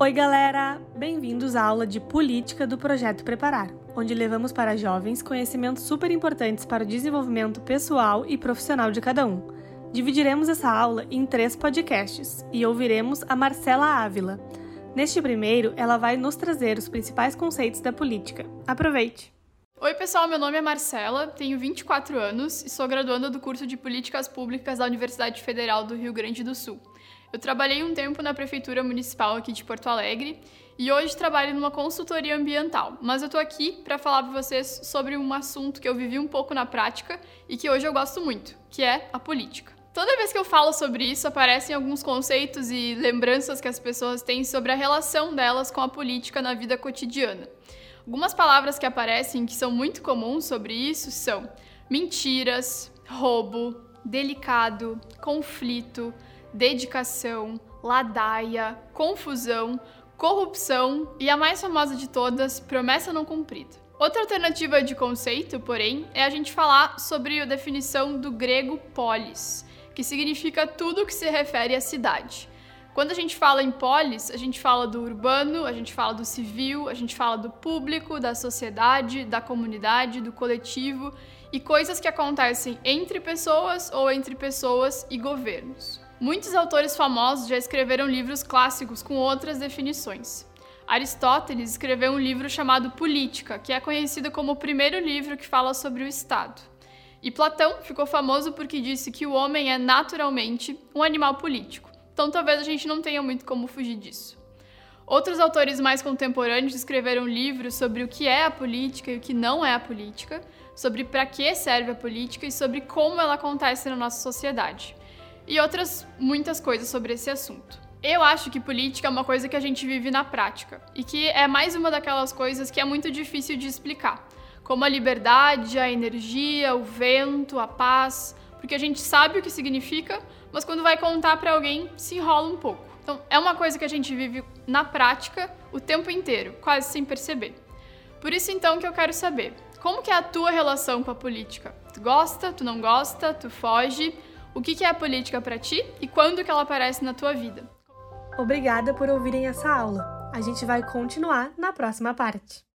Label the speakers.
Speaker 1: Oi, galera! Bem-vindos à aula de Política do Projeto Preparar, onde levamos para jovens conhecimentos super importantes para o desenvolvimento pessoal e profissional de cada um. Dividiremos essa aula em três podcasts e ouviremos a Marcela Ávila. Neste primeiro, ela vai nos trazer os principais conceitos da política. Aproveite!
Speaker 2: Oi, pessoal, meu nome é Marcela, tenho 24 anos e sou graduanda do curso de Políticas Públicas da Universidade Federal do Rio Grande do Sul. Eu trabalhei um tempo na Prefeitura Municipal aqui de Porto Alegre e hoje trabalho numa consultoria ambiental, mas eu tô aqui para falar para vocês sobre um assunto que eu vivi um pouco na prática e que hoje eu gosto muito, que é a política. Toda vez que eu falo sobre isso, aparecem alguns conceitos e lembranças que as pessoas têm sobre a relação delas com a política na vida cotidiana. Algumas palavras que aparecem que são muito comuns sobre isso são mentiras, roubo, delicado, conflito, dedicação, ladaia, confusão, corrupção e a mais famosa de todas, promessa não cumprida. Outra alternativa de conceito, porém, é a gente falar sobre a definição do grego polis, que significa tudo que se refere à cidade. Quando a gente fala em polis, a gente fala do urbano, a gente fala do civil, a gente fala do público, da sociedade, da comunidade, do coletivo e coisas que acontecem entre pessoas ou entre pessoas e governos. Muitos autores famosos já escreveram livros clássicos com outras definições. Aristóteles escreveu um livro chamado Política, que é conhecido como o primeiro livro que fala sobre o Estado. E Platão ficou famoso porque disse que o homem é naturalmente um animal político. Então talvez a gente não tenha muito como fugir disso. Outros autores mais contemporâneos escreveram livros sobre o que é a política e o que não é a política, sobre para que serve a política e sobre como ela acontece na nossa sociedade e outras muitas coisas sobre esse assunto. Eu acho que política é uma coisa que a gente vive na prática e que é mais uma daquelas coisas que é muito difícil de explicar, como a liberdade, a energia, o vento, a paz, porque a gente sabe o que significa, mas quando vai contar para alguém se enrola um pouco. Então, é uma coisa que a gente vive na prática o tempo inteiro, quase sem perceber. Por isso então que eu quero saber, como que é a tua relação com a política? Tu gosta, tu não gosta, tu foge? o que é a política para ti e quando que ela aparece na tua vida.
Speaker 1: Obrigada por ouvirem essa aula. A gente vai continuar na próxima parte.